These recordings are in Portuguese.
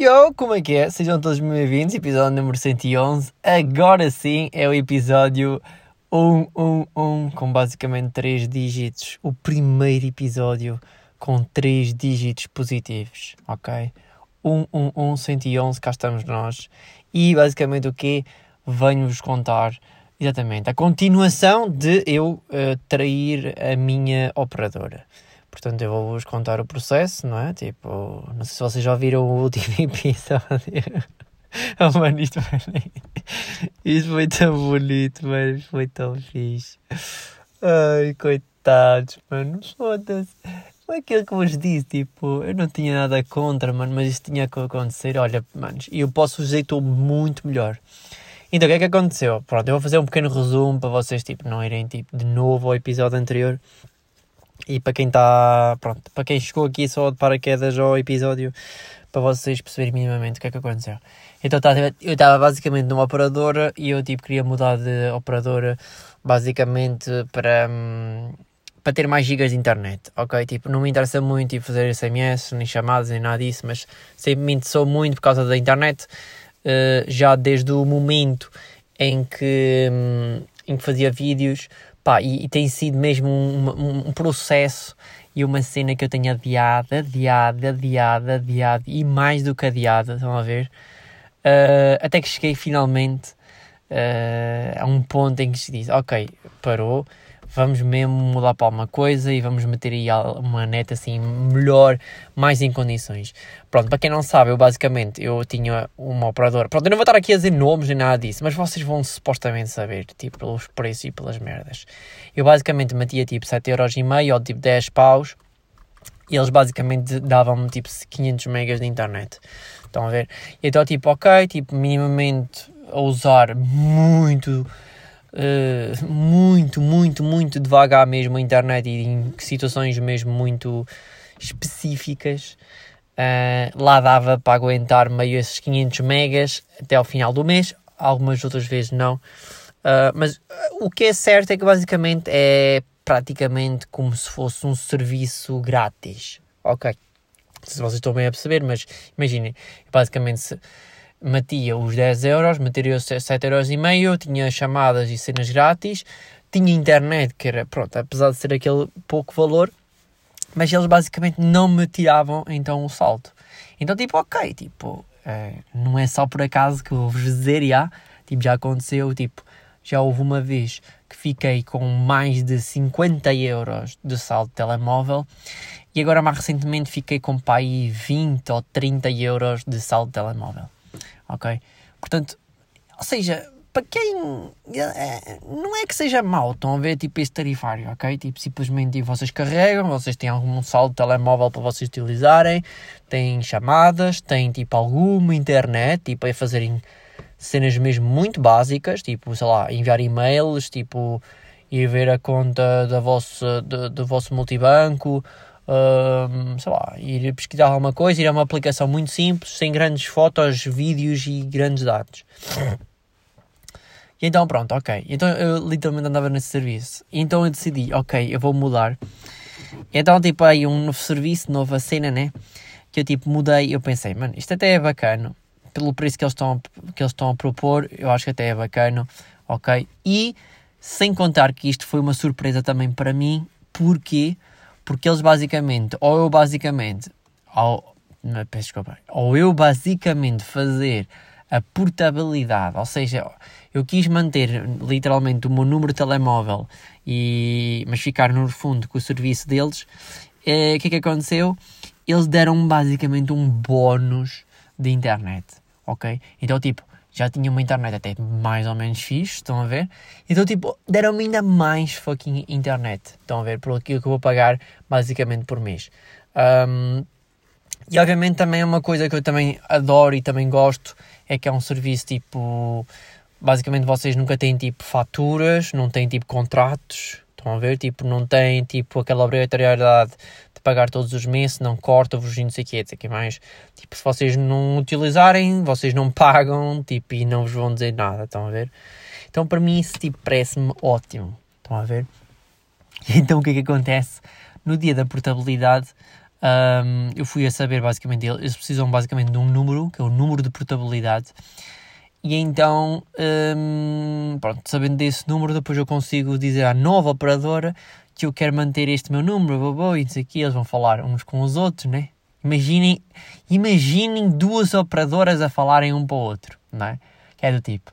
Yo, como é que é? Sejam todos bem-vindos, episódio número 111. Agora sim é o episódio 111, com basicamente 3 dígitos. O primeiro episódio com 3 dígitos positivos, ok? 111, 111, cá estamos nós. E basicamente o que Venho-vos contar exatamente a continuação de eu uh, trair a minha operadora. Portanto, eu vou-vos contar o processo, não é? Tipo, não sei se vocês já viram o último episódio. oh, mano, isto foi, isto foi tão bonito, mano. Foi tão fixe. Ai, coitados, mano. Foda-se. Foi aquilo que vos disse, tipo, eu não tinha nada contra, mano, mas isto tinha que acontecer. Olha, manos, eu posso que estou muito melhor. Então, o que é que aconteceu? Pronto, eu vou fazer um pequeno resumo para vocês, tipo, não irem, tipo, de novo ao episódio anterior. E para quem está, pronto, para quem chegou aqui só de paraquedas ao episódio, para vocês perceberem minimamente o que é que aconteceu. Então tá, eu estava basicamente numa operadora e eu tipo queria mudar de operadora basicamente para, hum, para ter mais gigas de internet, ok? Tipo, não me interessa muito tipo, fazer SMS, nem chamadas, nem nada disso, mas sempre me interessou muito por causa da internet, uh, já desde o momento em que, um, em que fazia vídeos, Pá, e, e, tem sido mesmo um, um, processo e uma cena que eu tenho adiado, adiado, adiado, adiado e mais do que adiado, estão a ver? Uh, até que cheguei finalmente uh, a um ponto em que se diz: Ok, parou, vamos mesmo mudar para alguma coisa e vamos meter aí uma neta assim melhor, mais em condições. Pronto, para quem não sabe, eu basicamente eu tinha uma operadora. Pronto, eu não vou estar aqui a dizer nomes nem nada disso, mas vocês vão supostamente saber, tipo, pelos preços e pelas merdas. Eu basicamente metia tipo 7,5€ ou tipo 10 paus e eles basicamente davam-me tipo 500 megas de internet. Estão a ver? E então, tipo, ok, tipo, minimamente a usar muito uh, muito, muito, muito devagar mesmo a internet e em situações mesmo muito específicas. Uh, lá dava para aguentar meio esses 500 megas até ao final do mês, algumas outras vezes não. Uh, mas o que é certo é que basicamente é praticamente como se fosse um serviço grátis. Ok. Não sei se vocês estão bem a perceber, mas imaginem, basicamente se metia os 10 euros, meteria os 7 euros e meio, tinha chamadas e cenas grátis, tinha internet, que era, pronto, apesar de ser aquele pouco valor, mas eles basicamente não me tiravam então o salto. Então, tipo, ok, tipo, é, não é só por acaso que eu vou-vos dizer, já, tipo, já aconteceu, tipo, já houve uma vez que fiquei com mais de 50 euros de saldo de telemóvel e agora mais recentemente fiquei com pai 20 ou 30 euros de saldo de telemóvel ok? Portanto, ou seja, para quem é, não é que seja mau, estão a ver tipo este tarifário, ok? Tipo, simplesmente vocês carregam, vocês têm algum saldo de telemóvel para vocês utilizarem, têm chamadas, têm tipo alguma internet, tipo a fazerem cenas mesmo muito básicas, tipo, sei lá, enviar e-mails, tipo, ir ver a conta da vossa, do, do vosso multibanco, uh, sei lá, ir pesquisar alguma coisa, ir a uma aplicação muito simples, sem grandes fotos, vídeos e grandes dados. E então pronto, ok. Então eu literalmente andava nesse serviço. E então eu decidi, ok, eu vou mudar. Então tipo aí um novo serviço, nova cena, né? Que eu tipo mudei, eu pensei, mano, isto até é bacana. Pelo preço que eles estão que eles estão a propor, eu acho que até é bacana, ok? E sem contar que isto foi uma surpresa também para mim, porque porque eles basicamente, ou eu basicamente, ou, desculpa, ou eu basicamente fazer a portabilidade, ou seja, eu quis manter literalmente o meu número de telemóvel, e, mas ficar no fundo com o serviço deles, eh, o que é que aconteceu? Eles deram basicamente um bónus de internet, ok? Então, tipo, já tinha uma internet até mais ou menos fixe, estão a ver? Então, tipo, deram-me ainda mais fucking internet, estão a ver? Por aquilo que eu vou pagar basicamente por mês. Um, e obviamente também é uma coisa que eu também adoro e também gosto, é que é um serviço tipo. Basicamente vocês nunca têm tipo faturas, não têm tipo contratos, estão a ver? Tipo, não têm tipo aquela obrigatoriedade de pagar todos os meses, não corta-vos e não sei o que, que mais. Tipo, se vocês não utilizarem, vocês não pagam, tipo, e não vos vão dizer nada, estão a ver? Então, para mim, isso, tipo, parece-me ótimo, estão a ver? Então, o que é que acontece? No dia da portabilidade, Um, eu fui a saber basicamente, eles precisam basicamente de um número, que é o número de portabilidade. E então, um, pronto, sabendo desse número, depois eu consigo dizer à nova operadora que eu quero manter este meu número, e isso aqui, eles vão falar uns com os outros, né? Imaginem, imaginem duas operadoras a falarem um para o outro, não é? Que é do tipo,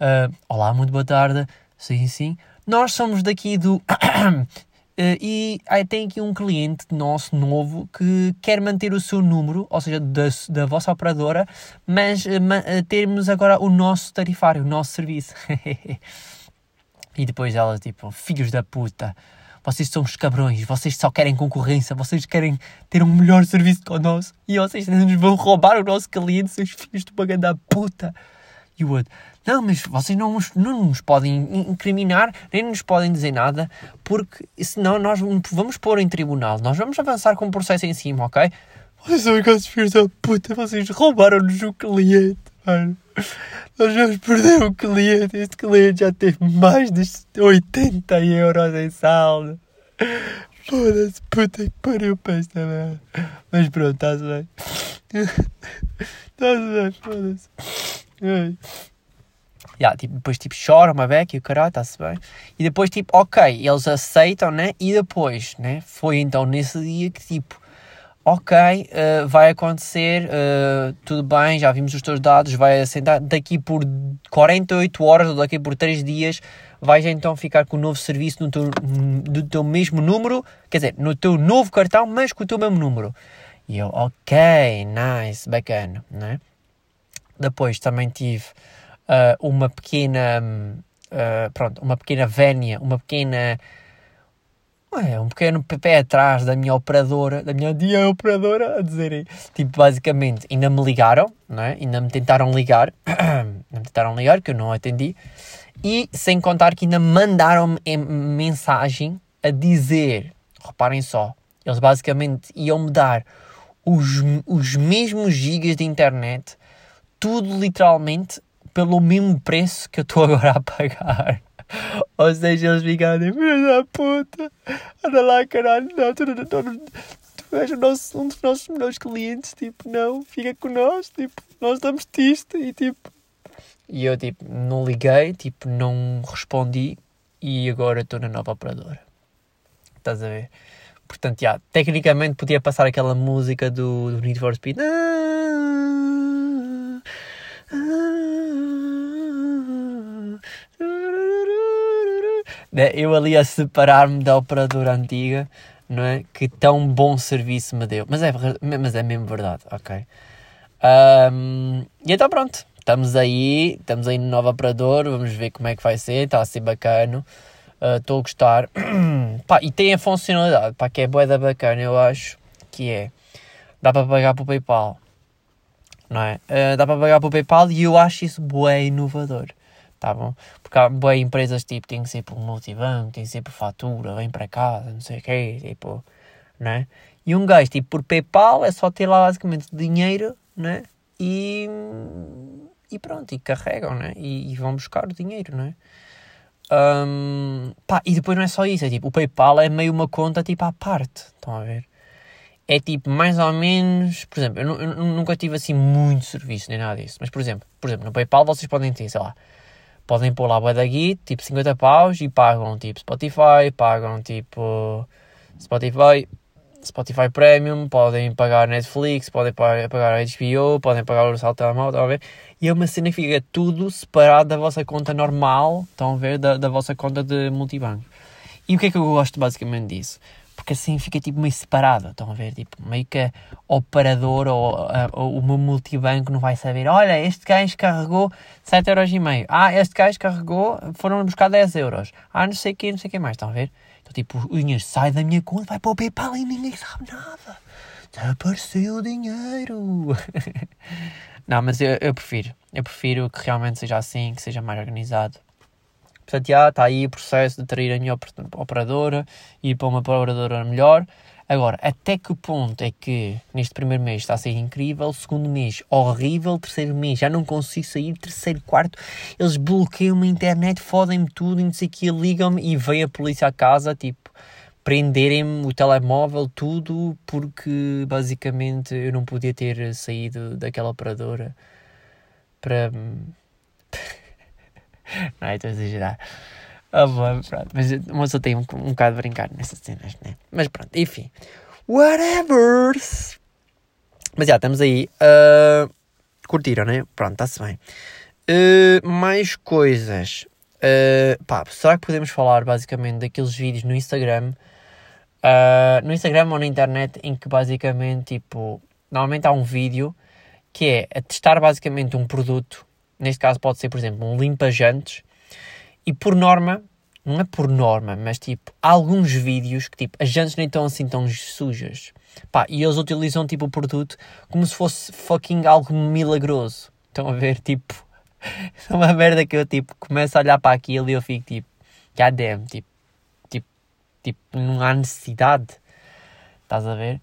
uh, olá, muito boa tarde, sim, sim, nós somos daqui do Uh, e aí tem aqui um cliente nosso novo que quer manter o seu número, ou seja, da, da vossa operadora, mas uh, termos agora o nosso tarifário, o nosso serviço. e depois ela, tipo, filhos da puta, vocês são os cabrões, vocês só querem concorrência, vocês querem ter um melhor serviço que o nosso e vocês nos vão roubar o nosso cliente, seus filhos de uma grande puta. E o outro, não, mas vocês não, não nos podem incriminar, nem nos podem dizer nada, porque senão nós vamos pôr em tribunal, nós vamos avançar com o processo em cima, ok? Vocês são aqueles filhos da puta, vocês roubaram-nos o cliente, Nós vamos perder o cliente, este cliente já teve mais de 80 euros em saldo. Foda-se, puta que pariu para esta merda. Mas pronto, está-se bem. Está-se bem, foda-se. Yeah, tipo, depois tipo chora uma beca e o caralho, está-se bem. E depois tipo, ok, eles aceitam, né? E depois, né? Foi então nesse dia que tipo, ok, uh, vai acontecer, uh, tudo bem, já vimos os teus dados, vai assentar daqui por 48 horas ou daqui por 3 dias, vais então ficar com o novo serviço no teu, no teu mesmo número, quer dizer, no teu novo cartão, mas com o teu mesmo número. E eu, ok, nice, bacana, né? Depois também tive uh, uma pequena, uh, pronto, uma pequena vénia, uma pequena, ué, um pequeno pé atrás da minha operadora, da minha dia operadora, a dizerem, tipo, basicamente, ainda me ligaram, não é? ainda me tentaram ligar, me tentaram ligar, que eu não atendi, e sem contar que ainda mandaram-me mensagem a dizer, reparem só, eles basicamente iam-me dar os, os mesmos gigas de internet tudo literalmente pelo mesmo preço que eu estou agora a pagar. Ou seja, eles ficaram, filho da puta, anda lá, caralho, não, tu, tu, tu, tu és o nosso, um dos nossos melhores clientes, tipo, não, fica com nós, tipo, nós damos-te isto, e tipo... E eu, tipo, não liguei, tipo, não respondi, e agora estou na nova operadora. Estás a ver? Portanto, já, tecnicamente podia passar aquela música do, do Need for Speed. Né, eu ali a separar-me da operadora antiga, não é? Que tão bom serviço me deu. Mas é, mas é mesmo verdade, ok? Um, e então pronto, estamos aí, estamos aí no novo operador, vamos ver como é que vai ser, está a ser bacana. Ah, estou uh, a gostar. pá, e tem a funcionalidade, pá, que é boeda bacana, eu acho, que é, dá para pagar para o Paypal, não é? Uh, dá para pagar para o Paypal e eu acho isso bué inovador tá bom? Porque há boas empresas tipo, tem que ser multibanco, tem por fatura, vem para casa, não sei o quê, tipo, né? E um gajo, tipo, por PayPal é só ter lá basicamente dinheiro, né? E, e pronto, e carregam, né? E, e vão buscar o dinheiro, né? Um, pá, e depois não é só isso, é tipo, o PayPal é meio uma conta tipo à parte, estão a ver? É tipo, mais ou menos, por exemplo, eu, eu nunca tive assim muito serviço nem nada disso, mas por exemplo, por exemplo, no PayPal vocês podem ter, sei lá, podem pôr lá da guia, tipo 50 paus e pagam tipo Spotify, pagam tipo Spotify, Spotify Premium, podem pagar Netflix, podem pagar HBO, podem pagar o salto telemóvel, estão? E é uma cena que fica tudo separado da vossa conta normal, estão a ver? Da, da vossa conta de multibanco. E o que é que eu gosto basicamente disso? Porque assim fica tipo meio separado, estão a ver? Tipo, meio que a operador ou, ou o meu multibanco não vai saber, olha, este gajo carregou 7,5€, ah, este gajo carregou, foram buscar 10 euros, ah, não sei o que, não sei o que mais, estão a ver? Então tipo, o dinheiro sai da minha conta, vai para o PayPal e ninguém sabe nada. Desapareceu o dinheiro. não, mas eu, eu prefiro, eu prefiro que realmente seja assim, que seja mais organizado. Portanto, já está aí o processo de trair a minha operadora e ir para uma operadora melhor. Agora, até que ponto é que neste primeiro mês está a ser incrível, segundo mês horrível, terceiro mês já não consigo sair, terceiro, quarto, eles bloqueiam a internet, fodem-me tudo não sei o que, ligam-me e vem a polícia à casa, tipo, prenderem-me o telemóvel, tudo, porque basicamente eu não podia ter saído daquela operadora para. não, estou a exagerar. Ah, bom, pronto. Mas uma pessoa tem um, um bocado de brincar nessas cenas, né? Mas pronto, enfim. Whatever! Mas já, estamos aí. Uh, curtiram, né? Pronto, está-se bem. Uh, mais coisas. Uh, pá, será que podemos falar basicamente daqueles vídeos no Instagram? Uh, no Instagram ou na internet em que basicamente, tipo, normalmente há um vídeo que é a testar basicamente um produto. Neste caso pode ser, por exemplo, um limpa-jantes. E por norma, não é por norma, mas tipo, há alguns vídeos que tipo, as jantes nem estão assim tão sujas. Pá, e eles utilizam tipo o produto como se fosse fucking algo milagroso. Estão a ver? Tipo, é uma merda que eu tipo começo a olhar para aquilo e eu fico tipo, god damn, tipo, tipo, tipo, não há necessidade. Estás a ver?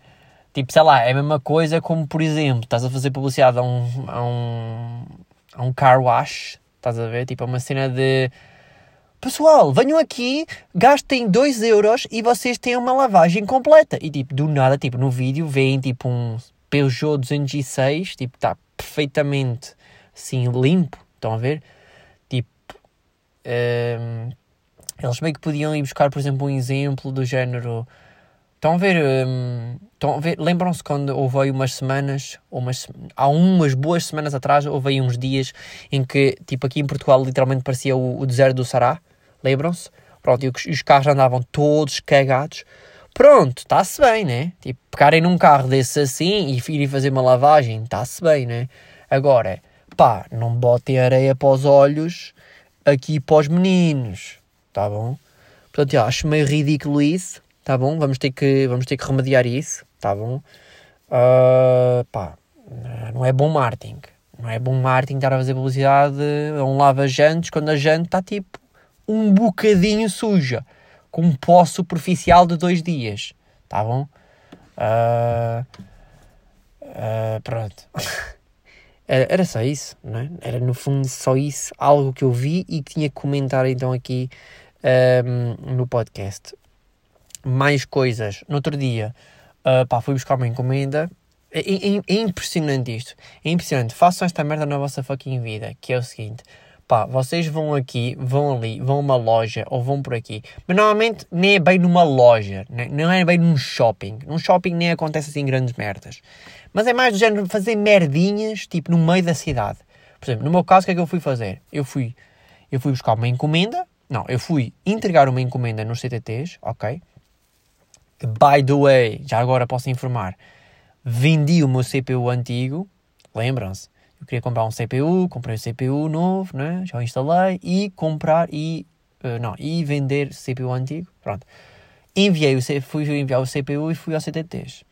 Tipo, sei lá, é a mesma coisa como, por exemplo, estás a fazer publicidade a um, a um, a um car wash, estás a ver? Tipo, é uma cena de pessoal, venham aqui, gastem 2 euros e vocês têm uma lavagem completa. E tipo, do nada, tipo, no vídeo vem tipo um Peugeot 206, tipo, está perfeitamente assim limpo. Estão a ver? Tipo, um, ehm, eles meio que podiam ir buscar, por exemplo, um exemplo do género. Estão a ver? Um, ehm, a ver? Lembram-se quando houve aí umas semanas, umas, há umas boas semanas atrás, houve aí uns dias em que, tipo, aqui em Portugal literalmente parecia o, o deserto do Sará Lembram-se? Pronto, e os carros andavam todos cagados. Pronto, está-se bem, né? Tipo, pegarem num carro desse assim e irem fazer uma lavagem, está-se bem, né? Agora, pá, não botem areia para os olhos aqui para os meninos, tá bom? Portanto, eu acho meio ridículo isso, tá bom? Vamos ter que, vamos ter que remediar isso, tá bom? Uh, pá, não é bom marketing. Não é bom marketing estar a fazer publicidade a um lava-jantes quando a jante está tipo um bocadinho suja, com um pó superficial de dois dias. Tá bom? Uh, uh, pronto. era, só isso, não é? Era no fundo só isso, algo que eu vi e que tinha que comentar então aqui um, no podcast. Mais coisas. No outro dia, uh, pá, fui buscar uma encomenda. É, é, é impressionante isto. É impressionante. Façam esta merda na vossa fucking vida, que é o seguinte pá, vocês vão aqui, vão ali, vão a uma loja ou vão por aqui. Mas normalmente nem é bem numa loja, né? não é bem num shopping. Num shopping nem acontece assim grandes merdas. Mas é mais do género fazer merdinhas, tipo, no meio da cidade. Por exemplo, no meu caso, o que é que eu fui fazer? Eu fui, eu fui buscar uma encomenda. Não, eu fui entregar uma encomenda nos CTTs, ok? By the way, já agora posso informar, vendi o meu CPU antigo, lembram-se? eu queria comprar um CPU, comprei o CPU novo, né? já o instalei, e comprar e, uh, não, e vender CPU antigo, pronto. Enviei o, fui enviar o CPU e fui ao CTTs.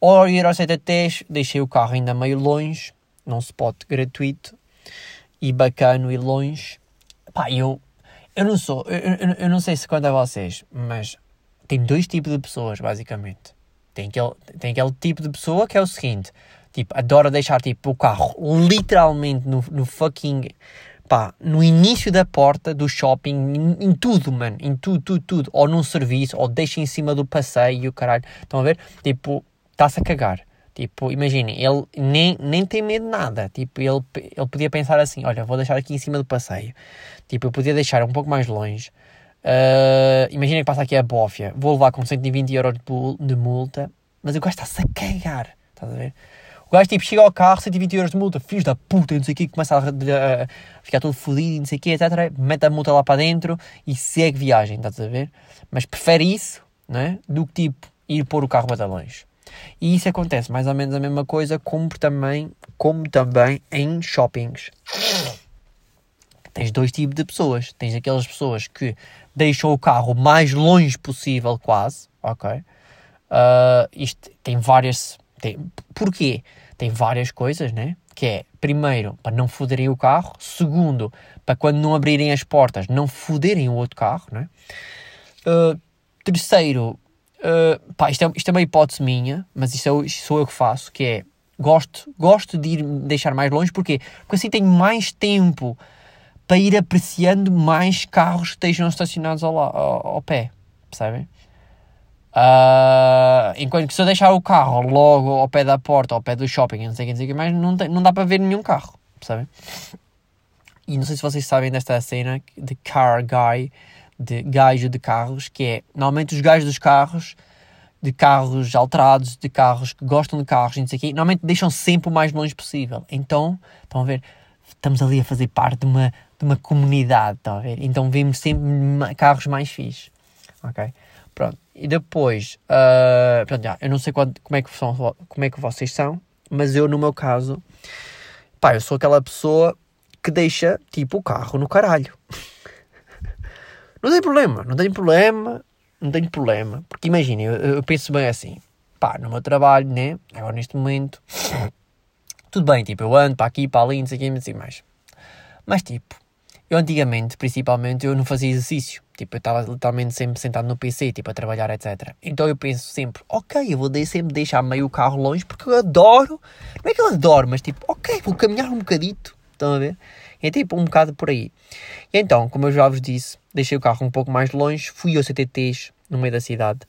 Ao ir ao CTTs, deixei o carro ainda meio longe, num spot gratuito e bacano e longe. Pá, eu, eu não sou, eu, eu, eu não sei se conta a vocês, mas tem dois tipos de pessoas, basicamente. Tem aquele, tem aquele tipo de pessoa que é o seguinte: Tipo, adora deixar tipo, o carro literalmente no, no fucking. Pá, no início da porta do shopping, em, em, tudo, mano, em tudo, tudo, tudo. Ou num serviço, ou deixa em cima do passeio, caralho. Estão a ver? Tipo, está-se a cagar. Tipo, imaginem, ele nem, nem tem medo de nada. Tipo, ele, ele podia pensar assim: olha, vou deixar aqui em cima do passeio. Tipo, eu podia deixar um pouco mais longe. Uh, imaginem que passa aqui a bófia. Vou levar com 120 euros de multa. Mas o gajo está-se a cagar. Estás a ver? O gajo tipo chega ao carro, 120 euros de multa, filhos da puta, não sei o que, começa a, a, a, ficar todo fodido, não sei o que, etc. Mete a multa lá para dentro e segue viagem, estás a ver? Mas prefere isso, não é? Do que tipo ir pôr o carro batalhões. E isso acontece mais ou menos a mesma coisa, como também, como também em shoppings. Tens dois tipos de pessoas. Tens aquelas pessoas que deixam o carro mais longe possível, quase, ok? Uh, isto tem várias tem, porquê? Tem várias coisas, né? Que é, primeiro, para não foderem o carro. Segundo, para quando não abrirem as portas, não foderem o outro carro, né? Uh, terceiro, uh, pá, isto é, isto é uma hipótese minha, mas isto, é, isto sou eu que faço, que é, gosto, gosto de ir deixar mais longe, porquê? Porque assim tenho mais tempo para ir apreciando mais carros que estejam estacionados ao, ao, ao pé, percebem? Uh, enquanto que se eu deixar o carro logo ao pé da porta, ao pé do shopping, não sei o que, não sei que mais, não, tem, não dá para ver nenhum carro, percebem? E não sei se vocês sabem desta cena de car guy, de gajo de carros, que é, normalmente os gajos dos carros, de carros alterados, de carros que gostam de carros, não sei o quê, normalmente deixam sempre o mais longe possível. Então, estão a ver, estamos ali a fazer parte de uma, de uma comunidade, estão a ver? Então vemos sempre carros mais fixes, ok? Pronto, e depois, uh, pronto, já, eu não sei quando, como, é que são, como é que vocês são, mas eu, no meu caso, pá, eu sou aquela pessoa que deixa, tipo, o carro no caralho. não tem problema, não tem problema, não tem problema. Porque imaginem, eu, eu, penso bem assim, pá, no meu trabalho, né, agora neste momento, tudo bem, tipo, eu ando para aqui, para ali, não sei o que, não mais. Mas, tipo, eu antigamente, principalmente, eu não fazia exercício. Tipo, eu estava literalmente sempre sentado no PC, tipo, a trabalhar, etc. Então eu penso sempre, ok, eu vou sempre deixar meio o carro longe porque eu adoro. Não é que eu adoro, mas tipo, ok, vou caminhar um bocadito. Estão a ver? É tipo um bocado por aí. E então, como eu já vos disse, deixei o carro um pouco mais longe, fui ao CTTs no meio da cidade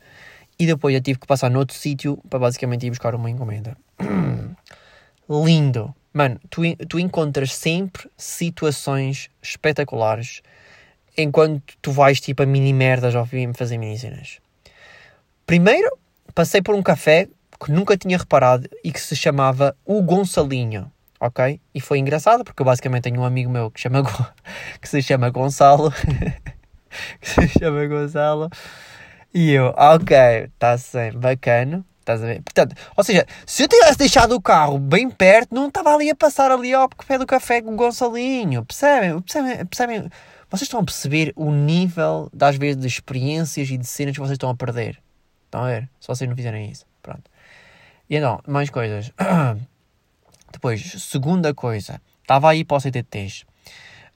e depois eu tive que passar noutro sítio para basicamente ir buscar uma encomenda. Lindo! Mano, tu, tu encontras sempre situações espetaculares enquanto tu vais tipo a mini merdas ao fim fazer mini cenas. Primeiro, passei por um café que nunca tinha reparado e que se chamava O Gonçalinho, ok? E foi engraçado porque eu basicamente tenho um amigo meu que, chama, que se chama Gonçalo, que se chama Gonçalo, e eu, ok, está bem, bacana. Estás a ver? Portanto, ou seja, se eu tivesse deixado o carro bem perto, não estava ali a passar ali ao pé do café com o Gonçalinho. Percebem? Percebem? Percebem? Vocês estão a perceber o nível, das vezes, de experiências e de cenas que vocês estão a perder. Estão a ver? Se vocês não fizerem isso. Pronto. E então, mais coisas. Depois, segunda coisa. Estava aí para o CTTs.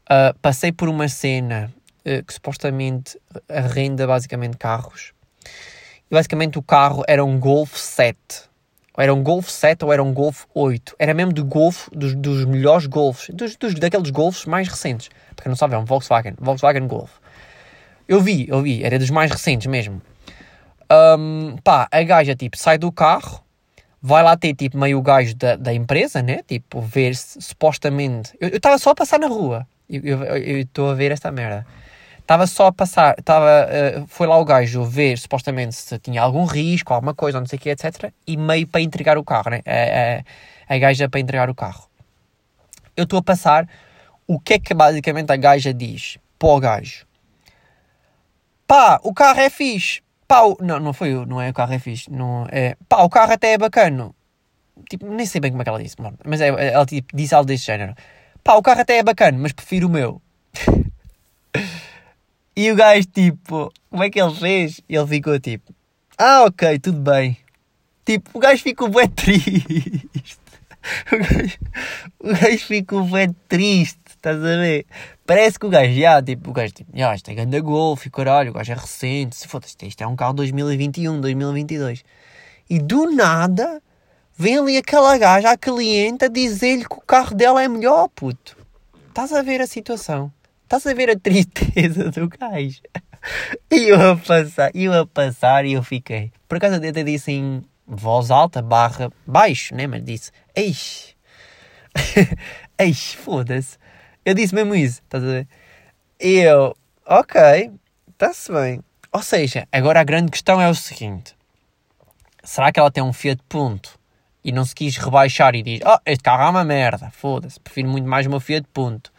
Uh, passei por uma cena uh, que supostamente arrenda basicamente carros. E basicamente o carro era um Golf 7. Ou era um Golf 7 ou era um Golf 8. Era mesmo do Golf, dos, dos melhores Golfs. Dos, dos, daqueles Golfs mais recentes. Porque não sabe, é um Volkswagen. Volkswagen Golf. Eu vi, eu vi. Era dos mais recentes mesmo. Um, pá, a gaja tipo sai do carro. Vai lá ter tipo meio gajo da, da empresa, né? Tipo, ver se supostamente. Eu estava só a passar na rua. Eu estou a ver esta merda. Estava só a passar, tava, uh, foi lá o gajo ver supostamente se tinha algum risco, alguma coisa, não sei o que, etc. E meio para entregar o carro, né? A, a, a gaja para entregar o carro. Eu estou a passar, o que é que basicamente a gaja diz para o gajo? Pá, o carro é fixe. Pá, o... não, não foi não é o carro é fixe. Não, é, pá, o carro até é bacana. Tipo, nem sei bem como é que ela disse, mano. Mas é, ela tipo, disse algo desse género. Pá, o carro até é bacana, mas prefiro o meu. E o gajo, tipo, como é que ele fez? Ele ficou tipo, ah, ok, tudo bem. Tipo, o gajo ficou bem triste. O gajo, o gajo ficou bem triste, estás a ver? Parece que o gajo, já, tipo, o gajo, tipo, já, isto é grande golfe, caralho, o gajo é recente, se foda isto é um carro 2021, 2022. E do nada, vem ali aquela gaja, a cliente, a dizer-lhe que o carro dela é melhor, puto. Estás a ver a situação? Estás a ver a tristeza do gajo? E eu a passar, eu a passar e eu fiquei. Por acaso eu até disse em voz alta, barra baixo, né? Mas disse, eis. eis, foda-se. Eu disse mesmo isso, estás a ver? E eu, ok, está-se bem. Ou seja, agora a grande questão é o seguinte: será que ela tem um Fiat Punto e não se quis rebaixar e diz, oh, este carro é uma merda, foda-se, prefiro muito mais uma Fiat Punto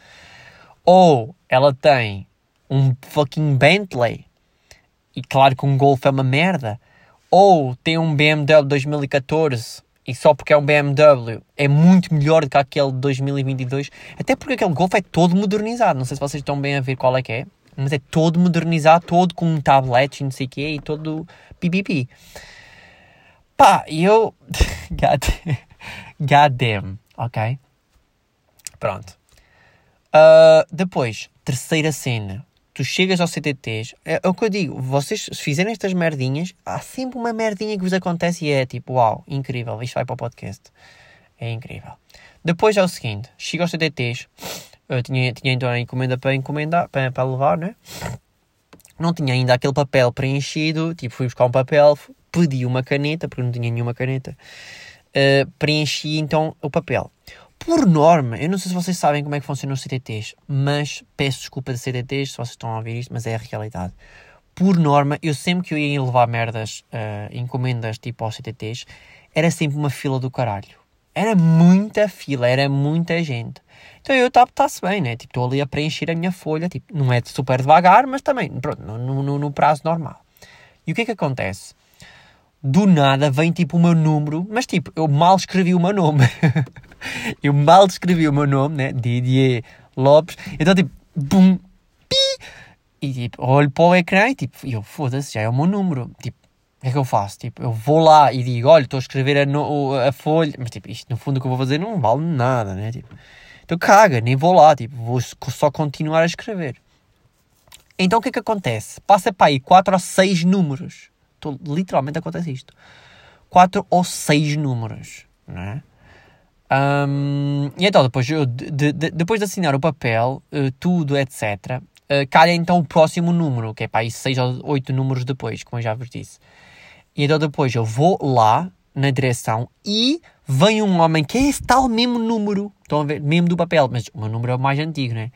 ou ela tem um fucking Bentley, e claro que um Golf é uma merda, ou tem um BMW 2014 e só porque é um BMW é muito melhor do que aquele de 2022, até porque aquele Golf é todo modernizado. Não sei se vocês estão bem a ver qual é que é, mas é todo modernizado, todo com tablet e não sei o quê, e todo pipipi. Pá, eu. God, God damn, ok? Pronto. Uh, depois, terceira cena. Tu chegas ao CTTs, é, é, o que eu digo, vocês se fizerem estas merdinhas, há sempre uma merdinha que vos acontece e é tipo, uau, incrível, isto vai para o podcast. É incrível. Depois é o seguinte, chego aos CTTs, eu tinha, tinha então a encomenda para encomendar, para, para levar, né? não tinha ainda aquele papel preenchido, tipo, fui buscar um papel, pedi uma caneta, porque não tinha nenhuma caneta, uh, preenchi então o papel. Por norma, eu não sei se vocês sabem como é que funcionam os CTTs, mas peço desculpa de CTTs se vocês estão a ouvir isto, mas é a realidade. Por norma, eu sempre que eu ia levar merdas, uh, encomendas tipo aos CTTs, era sempre uma fila do caralho. Era muita fila, era muita gente. Então eu estava, está-se bem, né? Tipo, estou ali a preencher a minha folha, tipo, não é super devagar, mas também, pronto, no, no, no prazo normal. E o que é que acontece? Do nada vem tipo o meu número, mas tipo, eu mal escrevi o meu nome. eu mal escrevi o meu nome, né? Didier Lopes. Então, tipo, bum, pi. E tipo, olho para o ecrã e tipo, eu foda-se, já é o meu número. Tipo, que é que eu faço? Tipo, eu vou lá e digo, olha, estou a escrever a, no, a, folha, mas tipo, isto no fundo o que eu vou fazer não vale nada, né? Tipo, então caga, nem vou lá, tipo, vou só continuar a escrever. Então o que é que acontece? Passa para aí 4 ou 6 números. Tô, literalmente acontece isto. 4 ou 6 números, não é? Um, e então, depois, de, de, depois de assinar o papel, uh, tudo, etc., uh, calha então o próximo número, que é para aí 6 ou 8 números depois, como eu já vos disse. E então depois eu vou lá na direção e vem um homem que é esse tal mesmo número. Estão a ver? Mesmo do papel, mas o meu número é o mais antigo, né?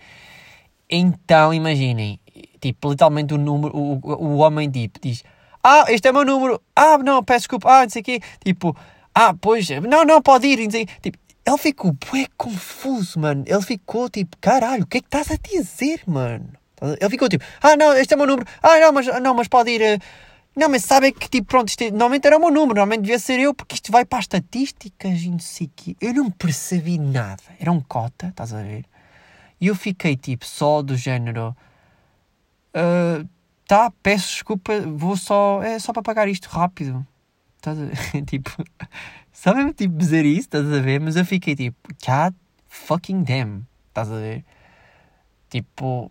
Então imaginem, tipo, literalmente o número, o, o, o homem tipo, diz: Ah, este é o meu número. Ah, não, peço desculpa. Ah, não sei o quê. Tipo, ah, pois, não, não, pode ir. Tipo, ele ficou bué confuso, mano. Ele ficou tipo, caralho, o que é que estás a dizer, mano? Ele ficou tipo, ah, não, este é o meu número. Ah, não, mas, não, mas pode ir. Uh, não, mas sabem que, tipo, pronto, isto, é, normalmente era o meu número, normalmente devia ser eu, porque isto vai para as estatísticas e não sei quê. Eu não percebi nada. Era um cota, estás a ver? E eu fiquei, tipo, só do género... Uh, tá, peço desculpa, vou só... É só para pagar isto rápido. Estás a ver? tipo... Só mesmo, tipo, dizer isso, estás a ver? Mas eu fiquei, tipo, God fucking damn. Estás a ver? Tipo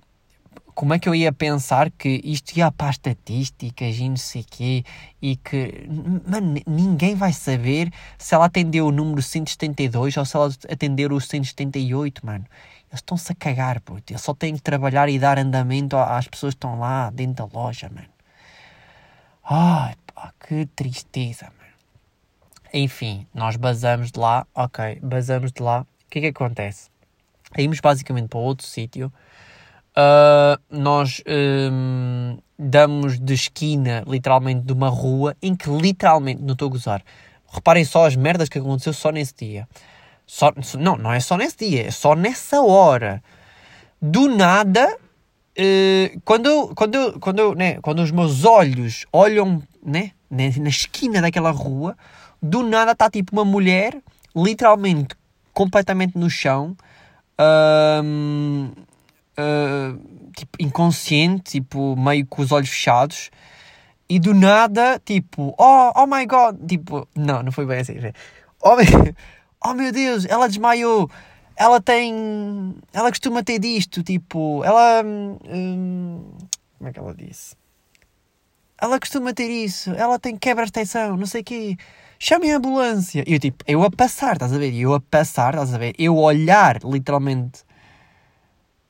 como é que eu ia pensar que isto ia para as estatísticas e não sei quê e que mano, ninguém vai saber se ela atendeu o número 172 ou se ela atendeu o 178, mano. Eles estão-se a cagar, puto. Só têm que trabalhar e dar andamento às pessoas que estão lá dentro da loja, mano. Ai, pá, que tristeza, mano. Enfim, nós basamos de lá, ok, basamos de lá. O que é que acontece? Íamos basicamente para outro sítio uh, nós um, damos de esquina, literalmente, de uma rua em que, literalmente, não estou a gozar. Reparem só as merdas que aconteceu só nesse dia. Só, não, não é só nesse dia, é só nessa hora. Do nada, uh, quando, quando, quando, né, quando os meus olhos olham né, na esquina daquela rua, do nada está tipo uma mulher, literalmente, completamente no chão, uh, tipo, inconsciente, tipo, meio com os olhos fechados. E do nada, tipo, oh, oh my god, tipo, não, não foi bem assim. Oh, oh meu Deus, ela desmaiou. Ela tem. Ela costuma ter disto, tipo, ela. Hum, como é que ela disse? Ela costuma ter isso, ela tem quebra de tensão, não sei o quê. Chame a ambulância. E eu, tipo, eu a passar, estás a ver? Eu a passar, estás a ver? Eu olhar, literalmente,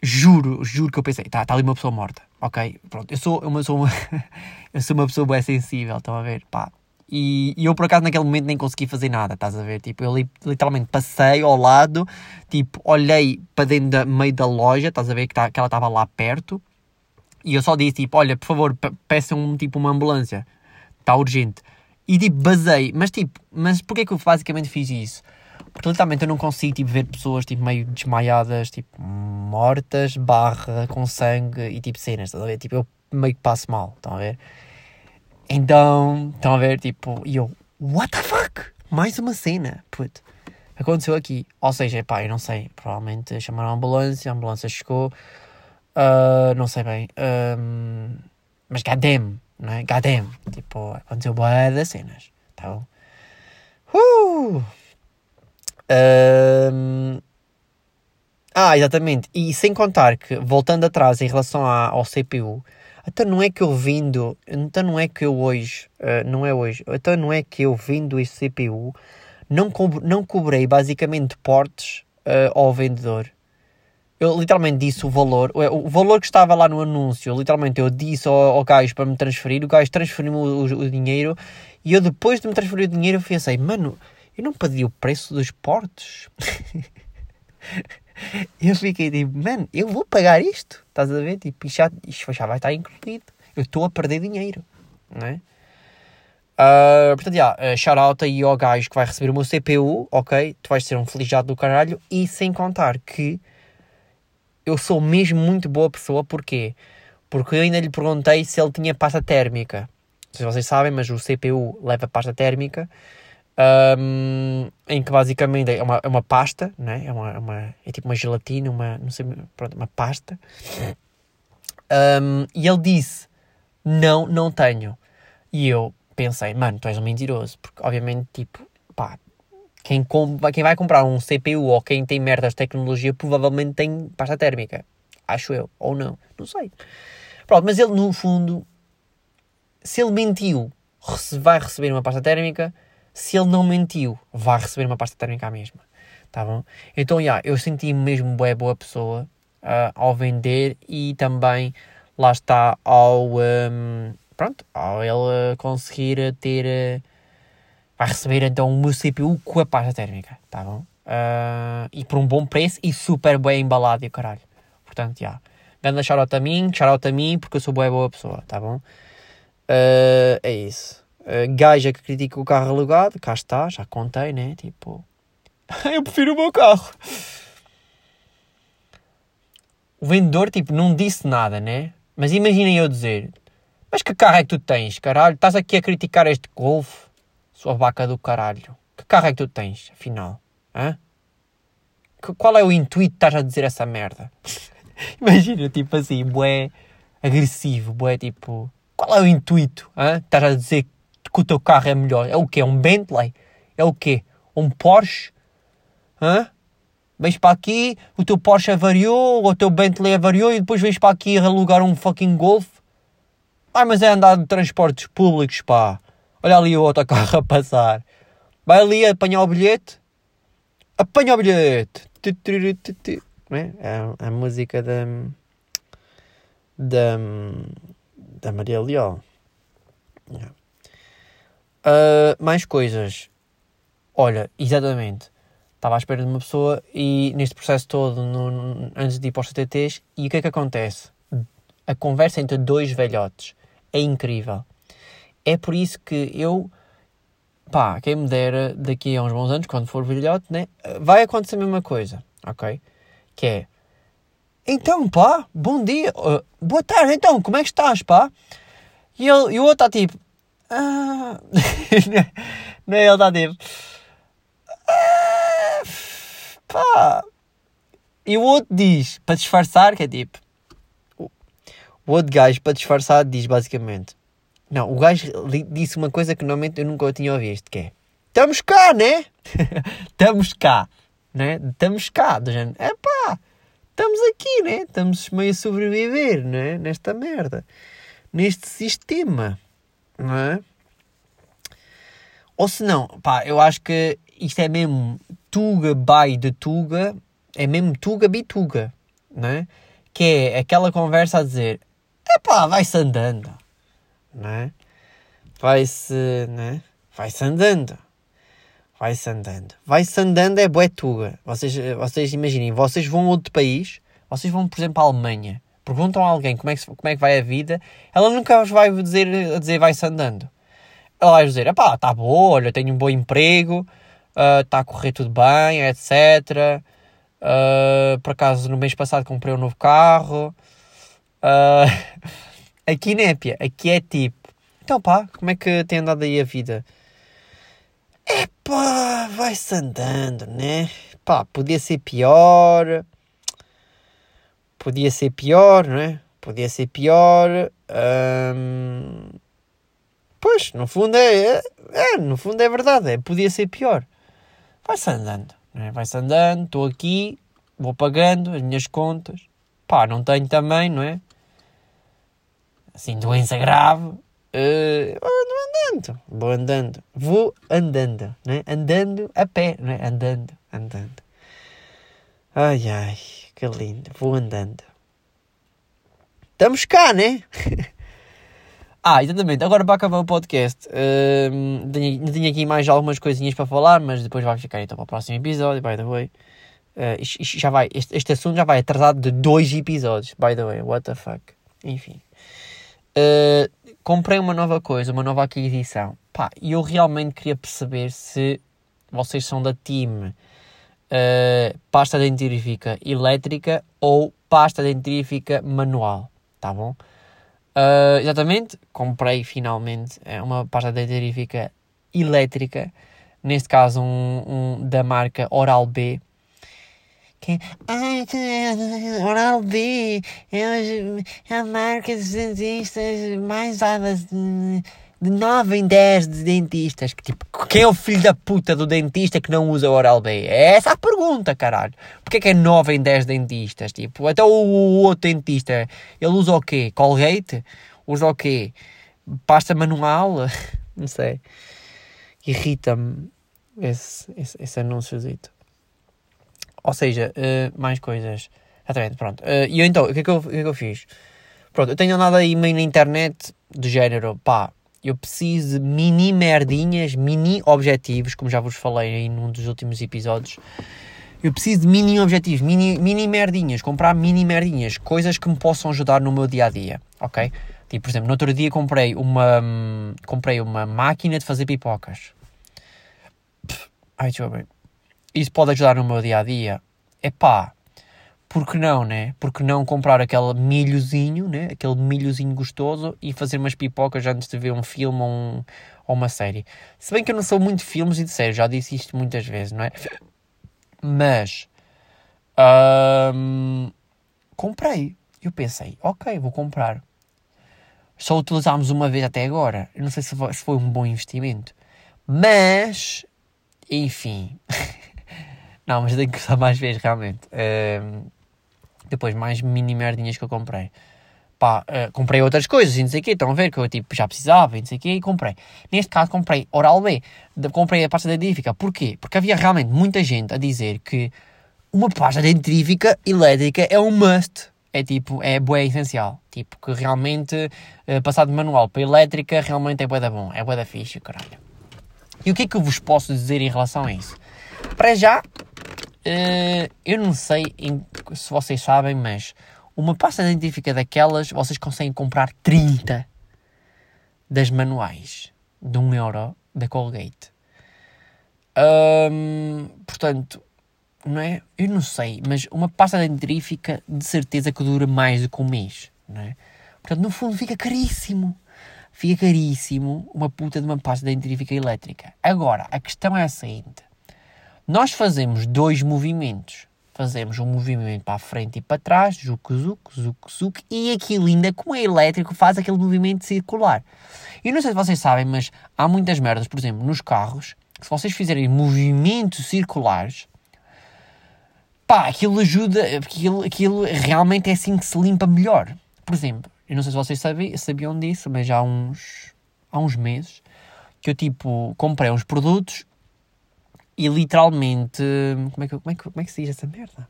juro, juro que eu pensei, tá, tá ali uma pessoa morta, ok? Pronto, eu sou, eu sou uma, eu sou uma pessoa bem sensível, estão a ver? Pá. E, e, eu por acaso naquele momento nem consegui fazer nada, estás a ver? Tipo, eu li, literalmente passei ao lado, tipo, olhei para dentro do meio da loja, estás a ver que, tá, que ela estava lá perto, e eu só disse, tipo, olha, por favor, peçam tipo uma ambulância, está urgente. E tipo, basei, mas tipo, mas porquê que eu basicamente fiz isso? Porque literalmente eu não consigo tipo, ver pessoas tipo, meio desmaiadas, tipo, mortas, barra, com sangue e tipo cenas, estão a ver? Tipo, eu meio que passo mal, estão a ver? Então, estão a ver, tipo, e eu, what the fuck? Mais uma cena, puto. Aconteceu aqui. Ou seja, pá, eu não sei, provavelmente chamaram a ambulância, a ambulância chegou, uh, não sei bem, um, mas goddamn, não é? Goddamn, tipo, aconteceu boa das cenas, tá bom? Uh! Um... Ah, exatamente. E sem contar que, voltando atrás em relação à, ao CPU, então não é que eu vindo, então não é que eu hoje, uh, não é hoje, então não é que eu vindo esse CPU, não, co não cobrei basicamente portes uh, ao vendedor. Eu literalmente disse o valor, o valor que estava lá no anúncio, literalmente eu disse ao, ao gajo para me transferir, o gajo transferiu-me o, o, dinheiro e eu depois de me transferir o dinheiro pensei, mano, eu não pedi o preço dos portos. eu fiquei tipo, mano, eu vou pagar isto, estás a ver? Tipo, já, isto já vai estar incluído. Eu estou a perder dinheiro, não é? Uh, portanto, yeah, uh, shout out aí ao gajo que vai receber o meu CPU, ok? Tu vais ser um felizado do caralho. E sem contar que eu sou mesmo muito boa pessoa, porquê? Porque eu ainda lhe perguntei se ele tinha pasta térmica. Não sei se vocês sabem, mas o CPU leva pasta térmica, um, em que basicamente é uma, é uma pasta, né? é, uma, é, uma, é tipo uma gelatina, uma, não sei, pronto, uma pasta. Um, e ele disse: Não, não tenho. E eu, pensei, mano, tu és um mentiroso, porque obviamente, tipo, quem, quem vai comprar um CPU ou quem tem merdas de tecnologia provavelmente tem pasta térmica. Acho eu, ou não, não sei. Pronto, mas ele no fundo, se ele mentiu, vai receber uma pasta térmica. Se ele não mentiu, vai receber uma pasta térmica à mesma. Tá bom? Então, já, yeah, eu senti-me mesmo boa, boa pessoa uh, ao vender e também, lá está, ao. Um, pronto, ao ele conseguir ter. Vai receber então meu CPU com a pasta térmica, tá bom? Uh, e por um bom preço e super bem embalado e caralho. Portanto, já. Yeah. Ganda shoutout a mim, shoutout a mim, porque eu sou boa boa pessoa, tá bom? Uh, é isso. Uh, gaja que critica o carro alugado, cá está, já contei, né? Tipo, eu prefiro o meu carro. O vendedor, tipo, não disse nada, né? Mas imaginem eu dizer, mas que carro é que tu tens, caralho? Estás aqui a criticar este Golf? Sua vaca do caralho. Que carro é que tu tens, afinal? Hã? Que, qual é o intuito de estás a dizer essa merda? Imagina, tipo assim, bué agressivo, bué tipo... Qual é o intuito? Hã? Estás a dizer que o teu carro é melhor? É o quê? Um Bentley? É o quê? Um Porsche? Hã? Vens para aqui, o teu Porsche avariou, o teu Bentley avariou e depois vens para aqui alugar um fucking Golf? Ai, mas é andar de transportes públicos, pá. Olha ali o outro carro a passar. Vai ali apanhar o bilhete. Apanha o bilhete. É? é a música da. da. da Maria Leal. Uh, mais coisas. Olha, exatamente. Estava à espera de uma pessoa e neste processo todo, no, antes de ir para os CTTs, e o que é que acontece? A conversa entre dois velhotes é incrível. É por isso que eu, pá, quem me dera daqui a uns bons anos, quando for velhote, né, vai acontecer a mesma coisa, ok? Que é, então pá, bom dia, uh, boa tarde, então, como é que estás, pá? E, ele, e o outro está tipo, ah... não é ele está tipo, ah... pá. E o outro diz, para disfarçar, que é tipo, o outro gajo, para disfarçar, diz basicamente: Não, o gajo disse uma coisa que normalmente eu nunca tinha ouvido, que é: Estamos cá, né? Estamos cá, né? Estamos cá, do género: É pá, estamos aqui, né? Estamos meio a sobreviver, né? Nesta merda, neste sistema, não é? Ou se não, pá, eu acho que isto é mesmo Tuga by de Tuga, é mesmo Tuga bituga, não é? Que é aquela conversa a dizer: Epá, vai-se andando, não é? Vai-se, né? Vai-se andando. Vai-se andando. Vai-se andando é boetuga. Vocês, vocês imaginem, vocês vão a outro país, vocês vão, por exemplo, à Alemanha, perguntam a alguém como é que, como é que vai a vida, ela nunca vos vai dizer, dizer vai-se andando. Ela vai dizer, epá, está boa, olha, tenho um bom emprego, está uh, a correr tudo bem, etc. Uh, por acaso, no mês passado comprei um novo carro, Uh, aqui népia, aqui é tipo, então pá, como é que tem andado aí a vida? Epá, vai-se andando, né? Pá, podia ser pior. Podia ser pior, não é? Podia ser pior. Um... Pois, no fundo é, é, é, no fundo é verdade, é, podia ser pior. Vai-se andando, não é? Vai-se andando, estou aqui, vou pagando as minhas contas. Pá, não tenho também, não é? Assim, doença grave, uh, vou andando, vou andando, vou andando, né? andando a pé, né? andando, andando. Ai ai, Que lindo. Vou andando. Estamos cá, né? ah, exatamente. Agora para acabar o podcast, uh, tenho, tenho aqui mais algumas coisinhas para falar, mas depois vai ficar então para o próximo episódio, by the way. Uh, já vai, este, este, assunto já vai atrasado de dois episódios, by the way. What the fuck. Enfim. Uh, comprei uma nova coisa, uma nova aquisição. Pá, e eu realmente queria perceber se vocês são da team uh, pasta dentífrica elétrica ou pasta dentífrica manual, tá bom? Uh, exatamente, comprei finalmente eh, uma pasta dentífrica elétrica, neste caso um, um da marca Oral B. Que, Oral B é a marca de dentistas mais usadas de 9 em 10 de dentistas. Que, tipo, quem é o filho da puta do dentista que não usa Oral-B? É essa a pergunta, caralho. Porquê que é 9 em 10 dentistas? Tipo, até o, o outro dentista, ele usa o quê? Colgate? Usa o quê? Pasta manual? não sei. Irrita-me esse, esse, esse anúnciozito. Ou seja, uh, mais coisas. Exatamente, pronto. Uh, e eu então, o que, é que eu, que é que eu fiz? Pronto, eu tenho andado aí meio na internet do género, pá, eu preciso de mini merdinhas, mini objetivos, como já vos falei aí num dos últimos episódios. Eu preciso de mini objetivos, mini, mini merdinhas, comprar mini merdinhas, coisas que me possam ajudar no meu dia a dia, ok? Tipo, por exemplo, no outro dia comprei uma, comprei uma máquina de fazer pipocas. Ai, deixa eu ver. Isso pode ajudar no meu dia a dia? É pá, porque não, né? Porque não comprar aquele milhozinho, né? Aquele milhozinho gostoso e fazer umas pipocas antes de ver um filme ou, um, ou uma série. Se bem que eu não sou muito de filmes e de séries, já disse isto muitas vezes, não é? Mas hum, comprei. Eu pensei, ok, vou comprar. Só utilizámos uma vez até agora. Eu não sei se foi, se foi um bom investimento. Mas, enfim. não, mas tenho que usar mais vezes, realmente. Hum, depois, mais mini merdinhas que eu comprei. Pá, uh, comprei outras coisas e não sei o quê, estão a ver que eu tipo, já precisava e não sei o quê, e comprei. Neste caso, comprei Oral B, comprei a pasta dentífica. Porquê? Porque havia realmente muita gente a dizer que uma pasta dentífica elétrica é um must. É tipo, é bué essencial. Tipo, que realmente, uh, passar de manual para elétrica, realmente é bué da bom. É bué da ficha, caralho. E o que é que eu vos posso dizer em relação a isso? Para já, Uh, eu não sei em, se vocês sabem, mas uma pasta dentífica daquelas vocês conseguem comprar 30 das manuais de 1 euro da Colgate. Um, portanto, não é? Eu não sei, mas uma pasta dentífica de certeza que dura mais do que um mês, não é? Portanto, no fundo fica caríssimo. Fica caríssimo uma puta de uma pasta dentífica elétrica. Agora, a questão é a seguinte nós fazemos dois movimentos. Fazemos um movimento para a frente e para trás, zuc, zuc, zuc, zuc, e aquilo ainda, como é elétrico, faz aquele movimento circular. E não sei se vocês sabem, mas há muitas merdas, por exemplo, nos carros, que se vocês fizerem movimentos circulares, pá, aquilo ajuda, aquilo, aquilo realmente é assim que se limpa melhor. Por exemplo, eu não sei se vocês sabiam, sabiam disso, mas há uns, há uns meses que eu tipo comprei uns produtos e literalmente. Como é que, como é que, como é que se diz essa merda?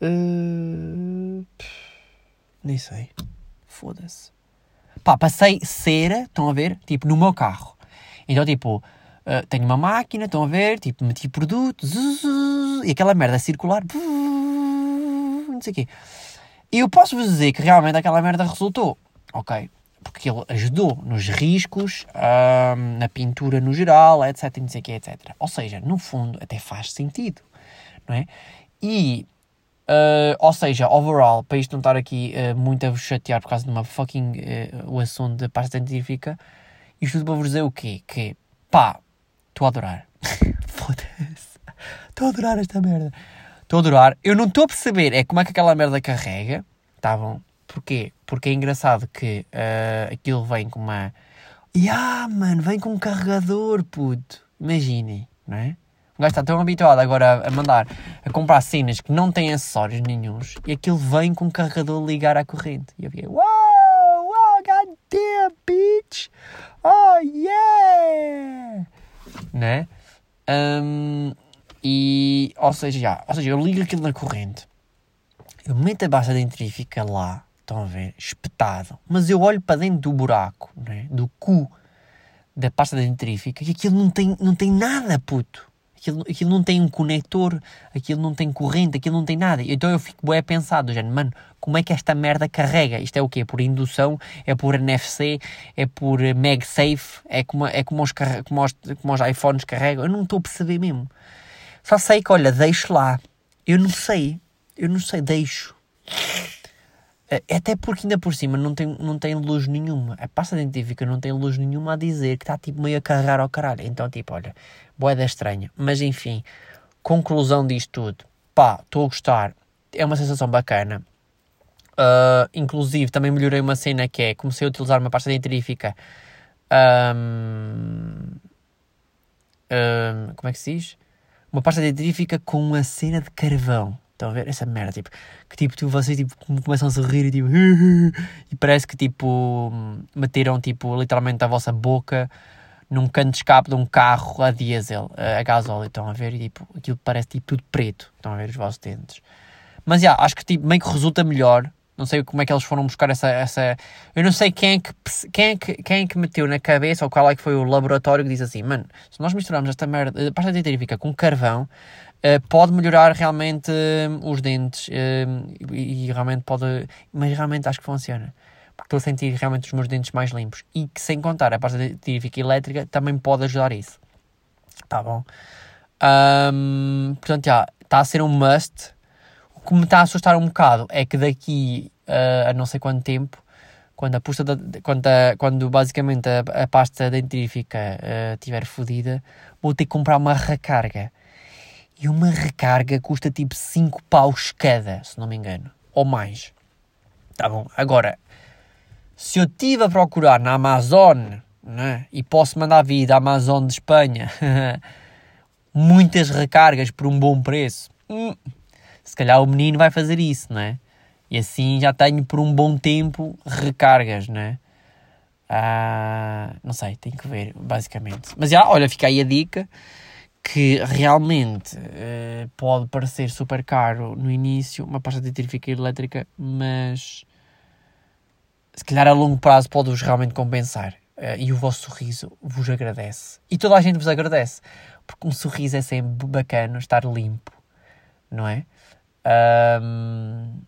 Uh, nem sei. Foda-se. Pá, passei cera, estão a ver? Tipo, no meu carro. Então, tipo, uh, tenho uma máquina, estão a ver? Tipo, meti produto, e aquela merda circular, não sei o quê. E eu posso vos dizer que realmente aquela merda resultou. Ok porque ele ajudou nos riscos, na pintura no geral, etc, sei etc. Ou seja, no fundo, até faz sentido, não é? E, uh, ou seja, overall, para isto não estar aqui uh, muito a vos chatear por causa de uma fucking, uh, o assunto da pasta científica, isto tudo para vos dizer o quê? Que, pá, estou a adorar. Foda-se. Estou a adorar esta merda. Estou a adorar. Eu não estou a perceber é como é que aquela merda carrega, tá bom? Porquê? Porque é engraçado que uh, aquilo vem com uma. Ah, mano, vem com um carregador, puto. Imaginem, não é? O gajo está tão habituado agora a mandar a comprar cenas que não têm acessórios nenhums e aquilo vem com um carregador ligar à corrente. E eu fiquei, uau, wow, god damn, bitch! Oh, yeah! Né? Um, E, ou seja, já, ou seja, eu ligo aquilo na corrente, eu meto a baixa dentrífica lá, estão a ver, espetado, mas eu olho para dentro do buraco, né, do cu da pasta dentrífica e aquilo não tem, não tem nada, puto. Aquilo, aquilo não tem um conector, aquilo não tem corrente, aquilo não tem nada. Então eu fico bem pensado, já, mano, como é que esta merda carrega? Isto é o quê? Por indução? É por NFC? É por MagSafe? É como, é como, os, como, os, como os iPhones carregam? Eu não estou a perceber mesmo. Só sei que, olha, deixo lá. Eu não sei. Eu não sei, deixo. É, até porque ainda por cima não tem, não tem luz nenhuma. A pasta dentífica não tem luz nenhuma a dizer que está tipo meio a carregar ao caralho. Então, tipo, olha, boeda estranha. Mas enfim, conclusão disto tudo. Pá, estou a gostar. É uma sensação bacana. Uh, inclusive, também melhorei uma cena que é comecei a utilizar uma pasta dentífica. Um, um, como é que se diz? Uma pasta dentífica com uma cena de carvão. Estão a ver? Essa merda, tipo, que tipo, tu, vocês tipo, começam a sorrir e tipo, e parece que tipo, meteram tipo, literalmente a vossa boca num canto de escape de um carro a diesel, a gasóleo, estão a ver? E tipo, aquilo parece tipo tudo preto, estão a ver os vossos dentes. Mas já, acho que tipo, meio que resulta melhor. Não sei como é que eles foram buscar essa. essa... Eu não sei quem é, que, quem, é que, quem é que meteu na cabeça ou qual é que foi o laboratório que diz assim: mano, se nós misturarmos esta merda, a pasta dentífica com carvão, pode melhorar realmente uh, os dentes uh, e, realmente pode. Mas realmente acho que funciona estou a sentir realmente os meus dentes mais limpos. E que sem contar a pasta dentífica elétrica também pode ajudar isso. Tá bom? Um, portanto, já, está a ser um must. O que me está a assustar um bocado é que daqui uh, a não sei quanto tempo, quando a pusta da, quando, a, quando basicamente a, a pasta dentífica estiver uh, fodida, vou ter que comprar uma recarga. E uma recarga custa tipo 5 paus cada, se não me engano. Ou mais. Tá bom. Agora, se eu estive a procurar na Amazon, né, e posso mandar vir da Amazon de Espanha muitas recargas por um bom preço, hum, se calhar o menino vai fazer isso, não é? E assim já tenho por um bom tempo recargas, não é? Ah, não sei, tem que ver, basicamente. Mas já, olha, fica aí a dica que realmente uh, pode parecer super caro no início, uma pasta de tirifica elétrica, mas se calhar a longo prazo pode-vos realmente compensar. Uh, e o vosso sorriso vos agradece. E toda a gente vos agradece. Porque um sorriso é sempre bacana, estar limpo, não é? Um,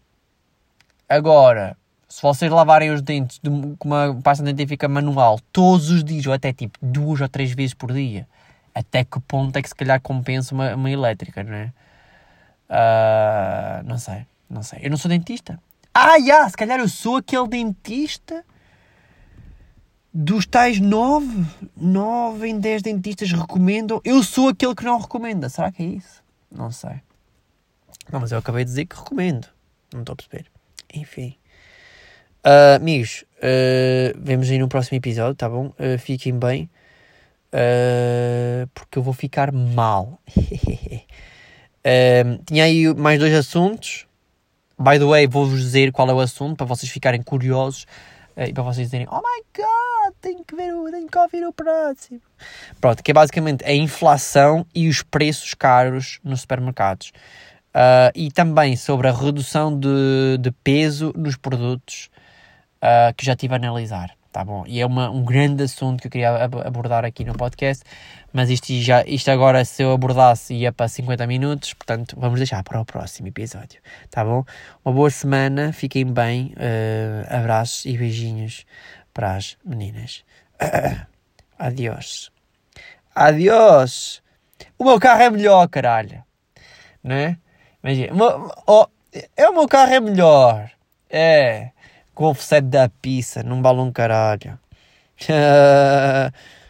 agora, se vocês lavarem os dentes de, com uma pasta dentífica manual todos os dias, ou até tipo duas ou três vezes por dia, até que ponto é que se calhar compensa uma, uma elétrica, não é? Uh, não sei, não sei. Eu não sou dentista. Ah, yeah, se calhar eu sou aquele dentista dos tais nove, nove em dez dentistas recomendam. Eu sou aquele que não recomenda. Será que é isso? Não sei. Não, mas eu acabei de dizer que recomendo. Não estou a perceber. Enfim. Uh, amigos, uh, vemos aí no próximo episódio, tá bom? Uh, fiquem bem. Porque eu vou ficar mal. tinha aí mais dois assuntos. By the way, vou-vos dizer qual é o assunto para vocês ficarem curiosos uh, e para vocês dizerem: Oh my god, tenho que, ver o, tenho que ouvir o próximo. Pronto, que é basicamente a inflação e os preços caros nos supermercados. Uh, e também sobre a redução de, de peso nos produtos uh, que já estive a analisar. Tá bom? E é uma, um grande assunto que eu queria abordar aqui no podcast, mas isto, já, isto agora, se eu abordasse, ia para 50 minutos, portanto, vamos deixar para o próximo episódio. Tá bom? Uma boa semana, fiquem bem, uh, abraços e beijinhos para as meninas. Adiós. Adiós! O meu carro é melhor, caralho. Não é? Imagina, oh, é o meu carro é melhor. É com o offset da pizza, não vale um caralho.